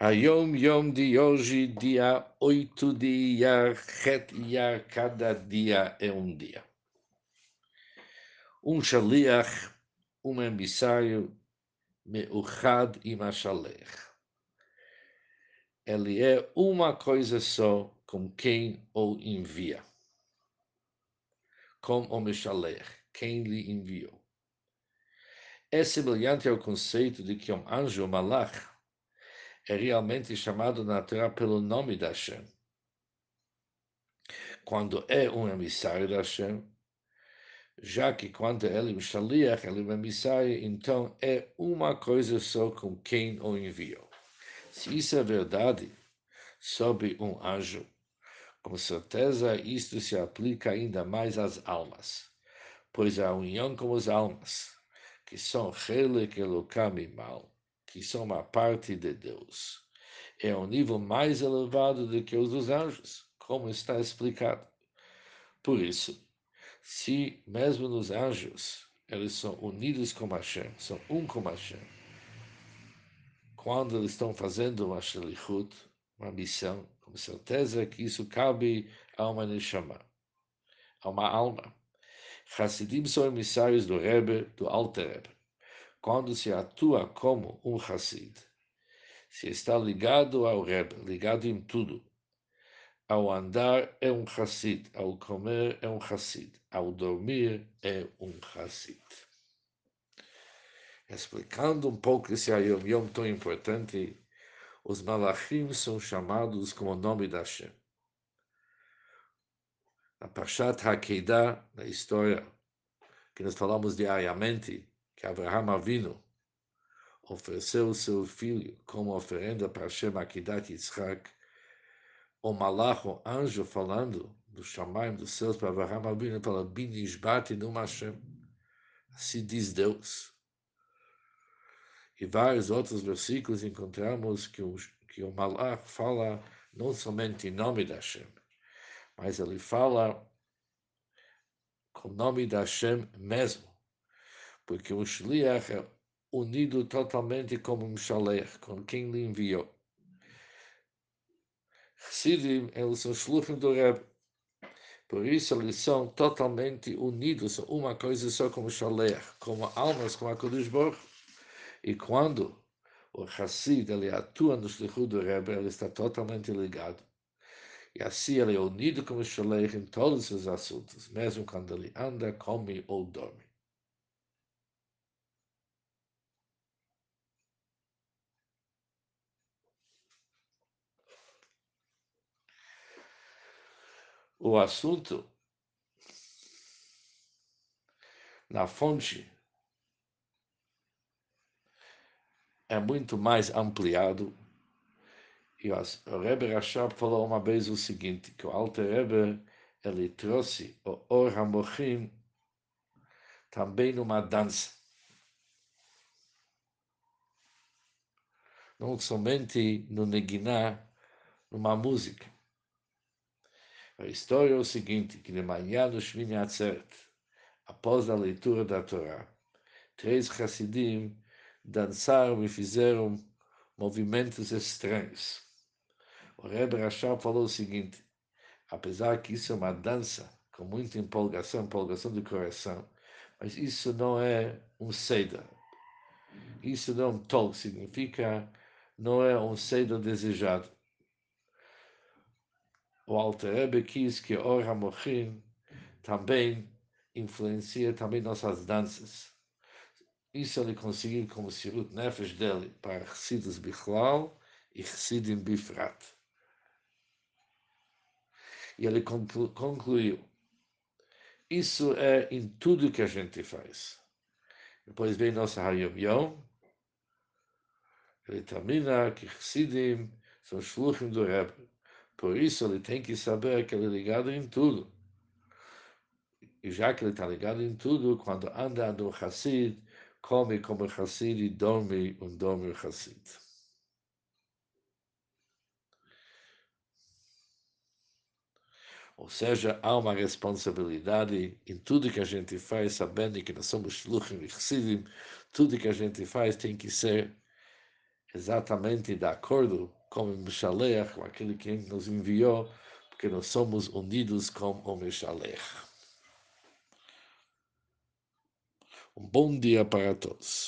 Hayom Yom de hoje, dia 8 de Iyar, Het Iyar, cada dia é um dia. Um shaliach, um emissário, meuchad e machalech. Ele é uma coisa só com quem o envia. Com o Meshalech, quem lhe enviou. É semelhante ao conceito de que um anjo, malach, é realmente chamado na Torá pelo nome da Hashem. Quando é um emissário da Hashem, já que quando ele é um shaliach, ele é um emissário, então é uma coisa só com quem o enviou. Se isso é verdade sobre um anjo, com certeza isto se aplica ainda mais às almas, pois a união com as almas, que são Helek Elokam e mal, que são uma parte de Deus. É um nível mais elevado do que os dos anjos, como está explicado. Por isso, se mesmo nos anjos eles são unidos com Hashem, são um com Hashem, quando eles estão fazendo uma shalichut, uma missão, com certeza que isso cabe a uma neshama, a uma alma. Hassidim são emissários do Rebbe, do Alter Rebbe quando se atua como um Hassid, se está ligado ao Rebbe, ligado em tudo. Ao andar é um Hassid, ao comer é um Hassid, ao dormir é um Hassid. Explicando um pouco esse Ayom Yom tão importante, os Malachim são chamados com o nome da Hashem. Na Parshat HaKeidah, na história que nós falamos diariamente, que Abraham Avino ofereceu seu filho como oferenda para Hashem Akidat Yitzhak, o malach, o anjo falando do Shamaim dos céus para Abraham Avino, fala, Binishbati no Hashem. Assim diz Deus. E vários outros versículos encontramos que o, que o malach fala não somente em nome da Hashem, mas ele fala com o nome da Hashem mesmo porque o Shliach é unido totalmente como um Shalech, com quem lhe enviou. Chassidim, eles são Shluchim do Rebbe. Por isso eles são totalmente unidos, uma coisa só como Shalech, como almas, como a Kodesh. E quando o Hassid ele atua no Shlichut do Rebbe, ele está totalmente ligado. E assim ele é unido como Shalech em todos os assuntos, mesmo quando ele anda, come ou dorme. O assunto na fonte é muito mais ampliado. E o Rebbe Rashab falou uma vez o seguinte, que o Alter Rebbe ele trouxe o Or HaMochim também numa dança. Não somente no Neginá, numa música. A história é o seguinte, que de manhã no Shmini Atzeret, após a leitura da Torá, três Hassidim dançaram e fizeram movimentos estranhos. O Rebbe Rashab falou o seguinte, apesar que isso é uma dança com muita empolgação, empolgação do coração, mas isso não é um seda. Isso não é um tol, significa não é um seda desejado o Alter Rebbe quis que Or HaMochim também influencia também nossas danças. Isso ele conseguiu como Sirut Nefesh dele para Chassidus Bichlal e Chassidim Bifrat. E ele conclu, concluiu, isso é em tudo que a gente faz. Depois vem nossa Hayom Yom, ele termina que Chassidim são Shluchim do Rebbe. Por isso ele tem que saber que ele é ligado em tudo. E já que ele está ligado em tudo, quando anda no Hassid, come como Hassid e dorme um dorme Hassid. Ou seja, há uma responsabilidade em tudo que a gente faz, sabendo que nós somos Shluchim e Chassidim, tudo que a gente faz tem que ser exatamente de acordo com o Mishaleach, com aquele que nos enviou, porque nós somos unidos com o Mishaleach. Um bom dia para todos.